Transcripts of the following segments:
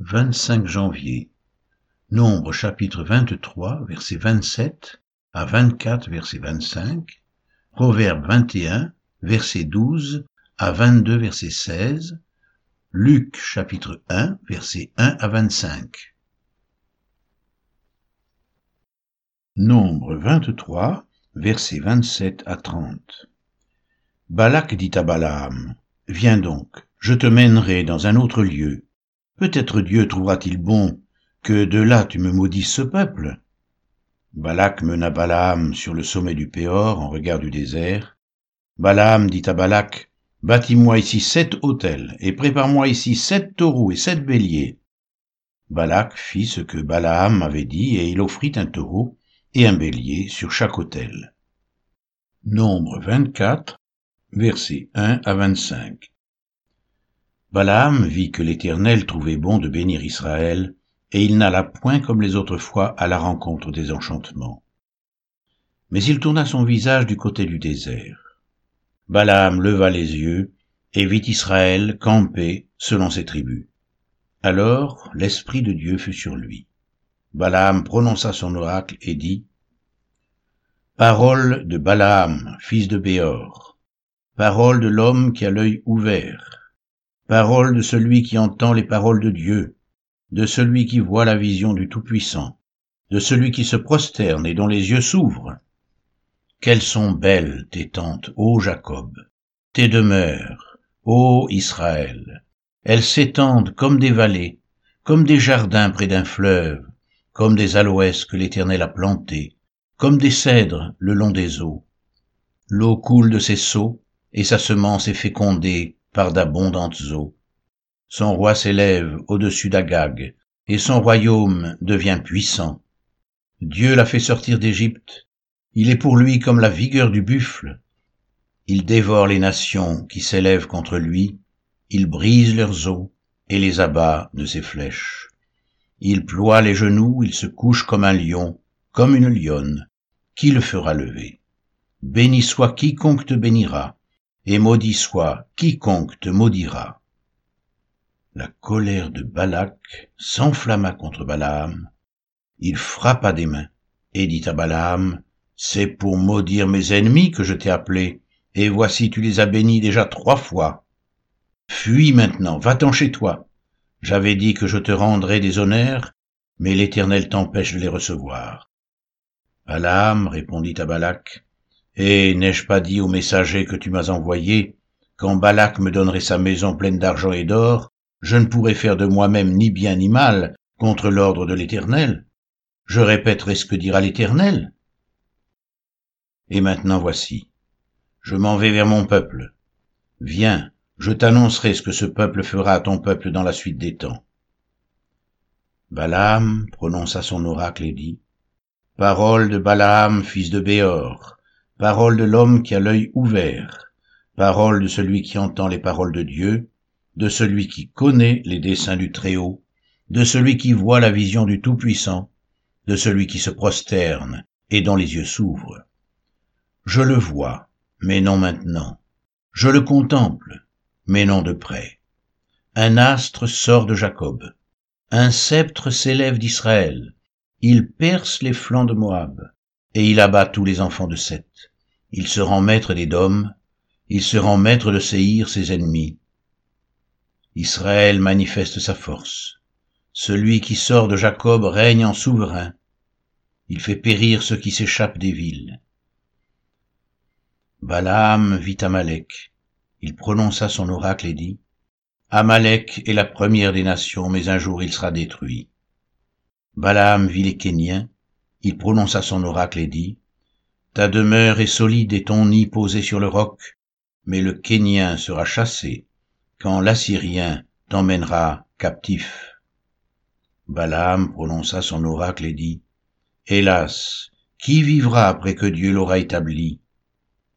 25 janvier. Nombre chapitre 23, verset 27 à 24, verset 25. Proverbe 21, verset 12 à 22, verset 16. Luc chapitre 1, verset 1 à 25. Nombre 23, verset 27 à 30. Balak dit à Balaam, Viens donc, je te mènerai dans un autre lieu. Peut-être Dieu trouvera-t-il bon que de là tu me maudisses ce peuple. Balak mena Balaam sur le sommet du Péor en regard du désert. Balaam dit à Balak, Bâtis-moi ici sept autels, et prépare-moi ici sept taureaux et sept béliers. Balak fit ce que Balaam avait dit, et il offrit un taureau et un bélier sur chaque autel. Nombre 24, versets 1 à 25. Balaam vit que l'Éternel trouvait bon de bénir Israël, et il n'alla point comme les autres fois à la rencontre des enchantements. Mais il tourna son visage du côté du désert. Balaam leva les yeux et vit Israël camper selon ses tribus. Alors l'Esprit de Dieu fut sur lui. Balaam prononça son oracle et dit, Parole de Balaam, fils de Béor, parole de l'homme qui a l'œil ouvert, Parole de celui qui entend les paroles de Dieu, de celui qui voit la vision du Tout-Puissant, de celui qui se prosterne et dont les yeux s'ouvrent. Quelles sont belles tes tentes, ô Jacob, tes demeures, ô Israël. Elles s'étendent comme des vallées, comme des jardins près d'un fleuve, comme des aloès que l'Éternel a plantés, comme des cèdres le long des eaux. L'eau coule de ses seaux, et sa semence est fécondée par d'abondantes eaux. Son roi s'élève au-dessus d'Agag, et son royaume devient puissant. Dieu l'a fait sortir d'Égypte. Il est pour lui comme la vigueur du buffle. Il dévore les nations qui s'élèvent contre lui, il brise leurs os et les abat de ses flèches. Il ploie les genoux, il se couche comme un lion, comme une lionne. Qui le fera lever? Béni soit quiconque te bénira, et maudit soit quiconque te maudira. La colère de Balak s'enflamma contre Balaam. Il frappa des mains et dit à Balaam, C'est pour maudire mes ennemis que je t'ai appelé, et voici tu les as bénis déjà trois fois. Fuis maintenant, va-t'en chez toi. J'avais dit que je te rendrais des honneurs, mais l'Éternel t'empêche de les recevoir. Balaam répondit à Balak, et n'ai-je pas dit au messager que tu m'as envoyé, quand Balak me donnerait sa maison pleine d'argent et d'or, je ne pourrais faire de moi-même ni bien ni mal contre l'ordre de l'Éternel? Je répéterai ce que dira l'Éternel. Et maintenant voici, je m'en vais vers mon peuple. Viens, je t'annoncerai ce que ce peuple fera à ton peuple dans la suite des temps. Balaam prononça son oracle et dit, Parole de Balaam, fils de Béor, parole de l'homme qui a l'œil ouvert, parole de celui qui entend les paroles de Dieu, de celui qui connaît les desseins du Très-Haut, de celui qui voit la vision du Tout-Puissant, de celui qui se prosterne et dont les yeux s'ouvrent. Je le vois, mais non maintenant. Je le contemple, mais non de près. Un astre sort de Jacob. Un sceptre s'élève d'Israël. Il perce les flancs de Moab, et il abat tous les enfants de Seth. Il se rend maître des dômes, il se rend maître de Séhir, ses ennemis. Israël manifeste sa force. Celui qui sort de Jacob règne en souverain. Il fait périr ceux qui s'échappent des villes. Balaam vit Amalek. Il prononça son oracle et dit, Amalek est la première des nations, mais un jour il sera détruit. Balaam vit les Kéniens. Il prononça son oracle et dit, ta demeure est solide et ton nid posé sur le roc, mais le Kénien sera chassé quand l'Assyrien t'emmènera captif. Balaam prononça son oracle et dit, Hélas, qui vivra après que Dieu l'aura établi?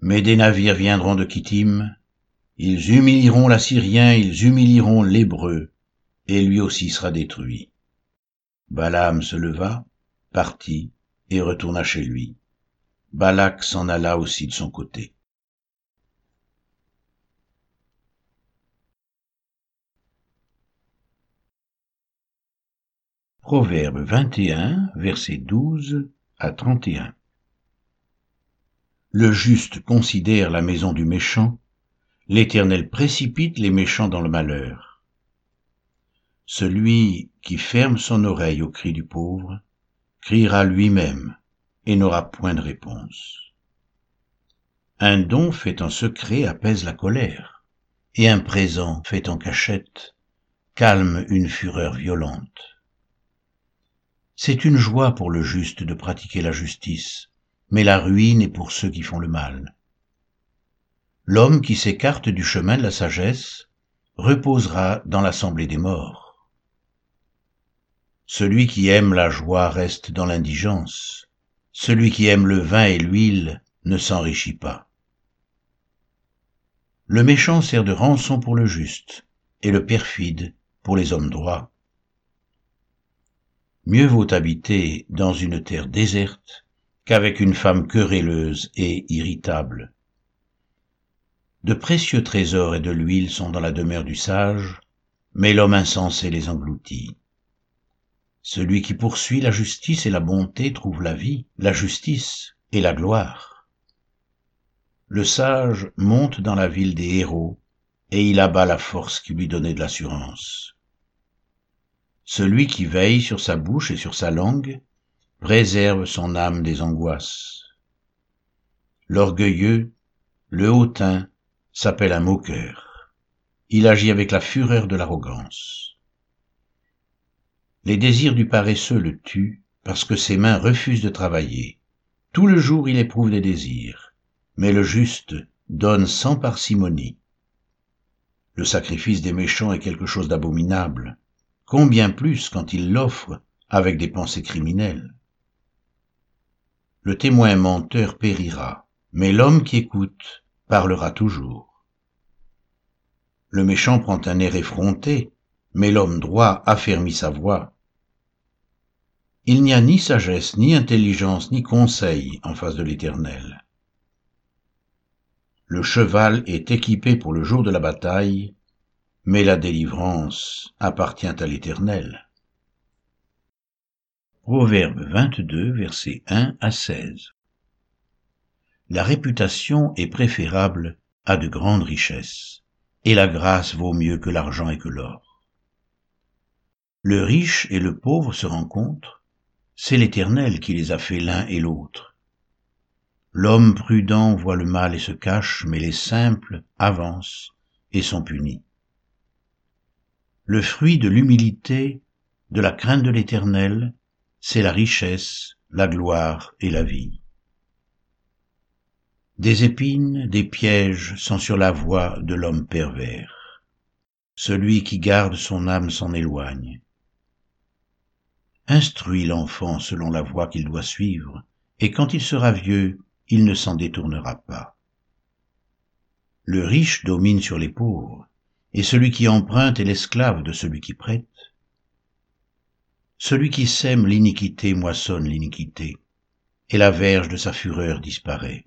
Mais des navires viendront de Kittim, ils humilieront l'Assyrien, ils humilieront l'Hébreu, et lui aussi sera détruit. Balaam se leva, partit, et retourna chez lui. Balak s'en alla aussi de son côté. Proverbe 21, versets 12 à 31. Le juste considère la maison du méchant, l'Éternel précipite les méchants dans le malheur. Celui qui ferme son oreille au cri du pauvre, criera lui-même et n'aura point de réponse. Un don fait en secret apaise la colère, et un présent fait en cachette calme une fureur violente. C'est une joie pour le juste de pratiquer la justice, mais la ruine est pour ceux qui font le mal. L'homme qui s'écarte du chemin de la sagesse reposera dans l'assemblée des morts. Celui qui aime la joie reste dans l'indigence. Celui qui aime le vin et l'huile ne s'enrichit pas. Le méchant sert de rançon pour le juste, et le perfide pour les hommes droits. Mieux vaut habiter dans une terre déserte qu'avec une femme querelleuse et irritable. De précieux trésors et de l'huile sont dans la demeure du sage, mais l'homme insensé les engloutit. Celui qui poursuit la justice et la bonté trouve la vie, la justice et la gloire le sage monte dans la ville des héros, et il abat la force qui lui donnait de l'assurance. Celui qui veille sur sa bouche et sur sa langue préserve son âme des angoisses. L'orgueilleux, le hautain, s'appelle un moqueur. Il agit avec la fureur de l'arrogance. Les désirs du paresseux le tuent parce que ses mains refusent de travailler. Tout le jour il éprouve des désirs mais le juste donne sans parcimonie. Le sacrifice des méchants est quelque chose d'abominable, combien plus quand il l'offre avec des pensées criminelles. Le témoin menteur périra, mais l'homme qui écoute parlera toujours. Le méchant prend un air effronté, mais l'homme droit affermit sa voix. Il n'y a ni sagesse, ni intelligence, ni conseil en face de l'Éternel. Le cheval est équipé pour le jour de la bataille, mais la délivrance appartient à l'Éternel. Proverbe 22, versets 1 à 16. La réputation est préférable à de grandes richesses, et la grâce vaut mieux que l'argent et que l'or. Le riche et le pauvre se rencontrent, c'est l'Éternel qui les a fait l'un et l'autre. L'homme prudent voit le mal et se cache, mais les simples avancent et sont punis. Le fruit de l'humilité, de la crainte de l'Éternel, c'est la richesse, la gloire et la vie. Des épines, des pièges sont sur la voie de l'homme pervers. Celui qui garde son âme s'en éloigne. Instruis l'enfant selon la voie qu'il doit suivre, et quand il sera vieux, il ne s'en détournera pas. Le riche domine sur les pauvres, et celui qui emprunte est l'esclave de celui qui prête. Celui qui sème l'iniquité moissonne l'iniquité, et la verge de sa fureur disparaît.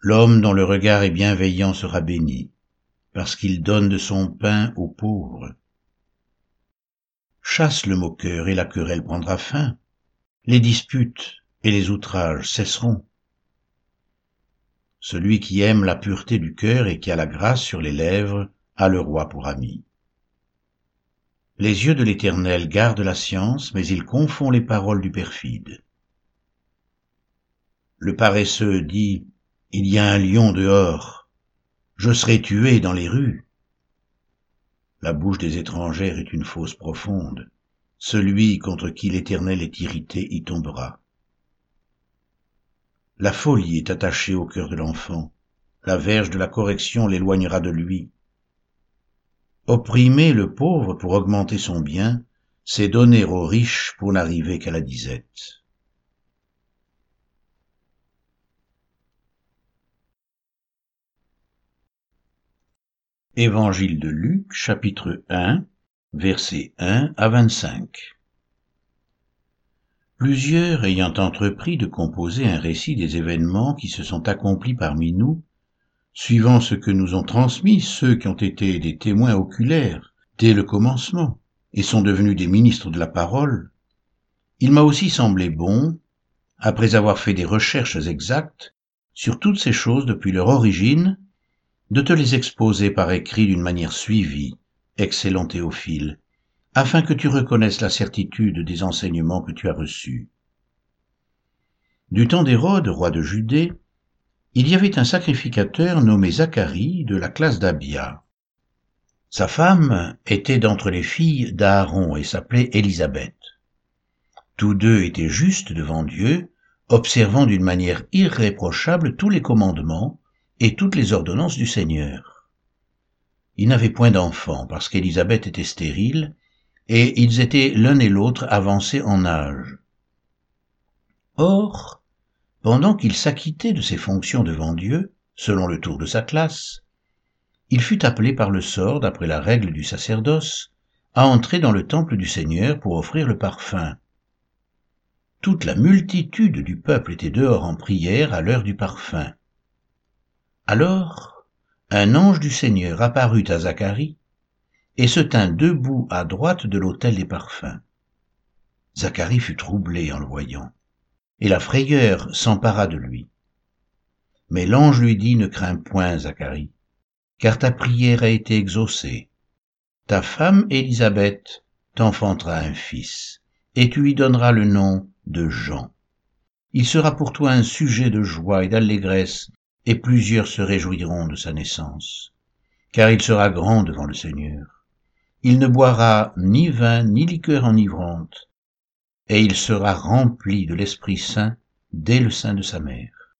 L'homme dont le regard est bienveillant sera béni, parce qu'il donne de son pain aux pauvres. Chasse le moqueur et la querelle prendra fin. Les disputes et les outrages cesseront. Celui qui aime la pureté du cœur et qui a la grâce sur les lèvres a le roi pour ami. Les yeux de l'Éternel gardent la science, mais il confond les paroles du perfide. Le paresseux dit, Il y a un lion dehors, je serai tué dans les rues. La bouche des étrangères est une fosse profonde, celui contre qui l'Éternel est irrité y tombera. La folie est attachée au cœur de l'enfant. La verge de la correction l'éloignera de lui. Opprimer le pauvre pour augmenter son bien, c'est donner aux riches pour n'arriver qu'à la disette. Évangile de Luc, chapitre 1, versets 1 à 25. Plusieurs ayant entrepris de composer un récit des événements qui se sont accomplis parmi nous, suivant ce que nous ont transmis ceux qui ont été des témoins oculaires dès le commencement, et sont devenus des ministres de la parole, il m'a aussi semblé bon, après avoir fait des recherches exactes sur toutes ces choses depuis leur origine, de te les exposer par écrit d'une manière suivie, excellent Théophile, afin que tu reconnaisses la certitude des enseignements que tu as reçus. Du temps d'Hérode, roi de Judée, il y avait un sacrificateur nommé Zacharie de la classe d'Abia. Sa femme était d'entre les filles d'Aaron et s'appelait Élisabeth. Tous deux étaient justes devant Dieu, observant d'une manière irréprochable tous les commandements et toutes les ordonnances du Seigneur. Ils n'avaient point d'enfants parce qu'Élisabeth était stérile, et ils étaient l'un et l'autre avancés en âge. Or, pendant qu'il s'acquittait de ses fonctions devant Dieu, selon le tour de sa classe, il fut appelé par le sort, d'après la règle du sacerdoce, à entrer dans le temple du Seigneur pour offrir le parfum. Toute la multitude du peuple était dehors en prière à l'heure du parfum. Alors, un ange du Seigneur apparut à Zacharie et se tint debout à droite de l'autel des parfums. Zacharie fut troublé en le voyant et la frayeur s'empara de lui. Mais l'ange lui dit, ne crains point, Zacharie, car ta prière a été exaucée. Ta femme Élisabeth t'enfantera un fils, et tu lui donneras le nom de Jean. Il sera pour toi un sujet de joie et d'allégresse, et plusieurs se réjouiront de sa naissance, car il sera grand devant le Seigneur. Il ne boira ni vin ni liqueur enivrante, et il sera rempli de l'Esprit Saint dès le sein de sa mère.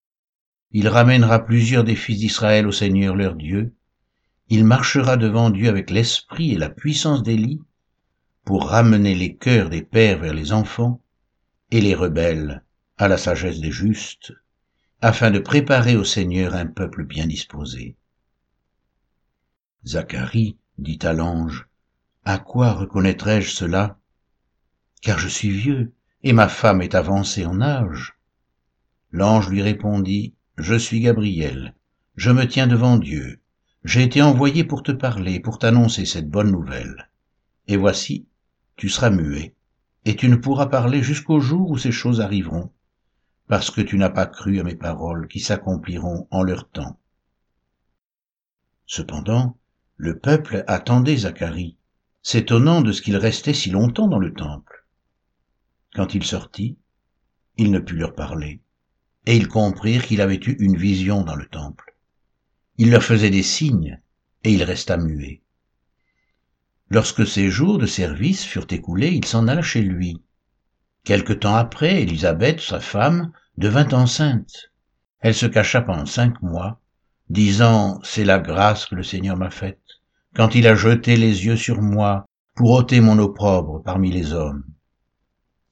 Il ramènera plusieurs des fils d'Israël au Seigneur leur Dieu. Il marchera devant Dieu avec l'esprit et la puissance d'Élie pour ramener les cœurs des pères vers les enfants et les rebelles à la sagesse des justes, afin de préparer au Seigneur un peuple bien disposé. Zacharie dit à l'ange, À quoi reconnaîtrai-je cela? Car je suis vieux, et ma femme est avancée en âge. L'ange lui répondit, Je suis Gabriel, je me tiens devant Dieu, j'ai été envoyé pour te parler, pour t'annoncer cette bonne nouvelle. Et voici, tu seras muet, et tu ne pourras parler jusqu'au jour où ces choses arriveront, parce que tu n'as pas cru à mes paroles qui s'accompliront en leur temps. Cependant, le peuple attendait Zacharie, s'étonnant de ce qu'il restait si longtemps dans le temple. Quand il sortit, il ne put leur parler, et ils comprirent qu'il avait eu une vision dans le temple. Il leur faisait des signes, et il resta muet. Lorsque ses jours de service furent écoulés, il s'en alla chez lui. Quelque temps après, Élisabeth, sa femme, devint enceinte. Elle se cacha pendant cinq mois, disant, C'est la grâce que le Seigneur m'a faite, quand il a jeté les yeux sur moi pour ôter mon opprobre parmi les hommes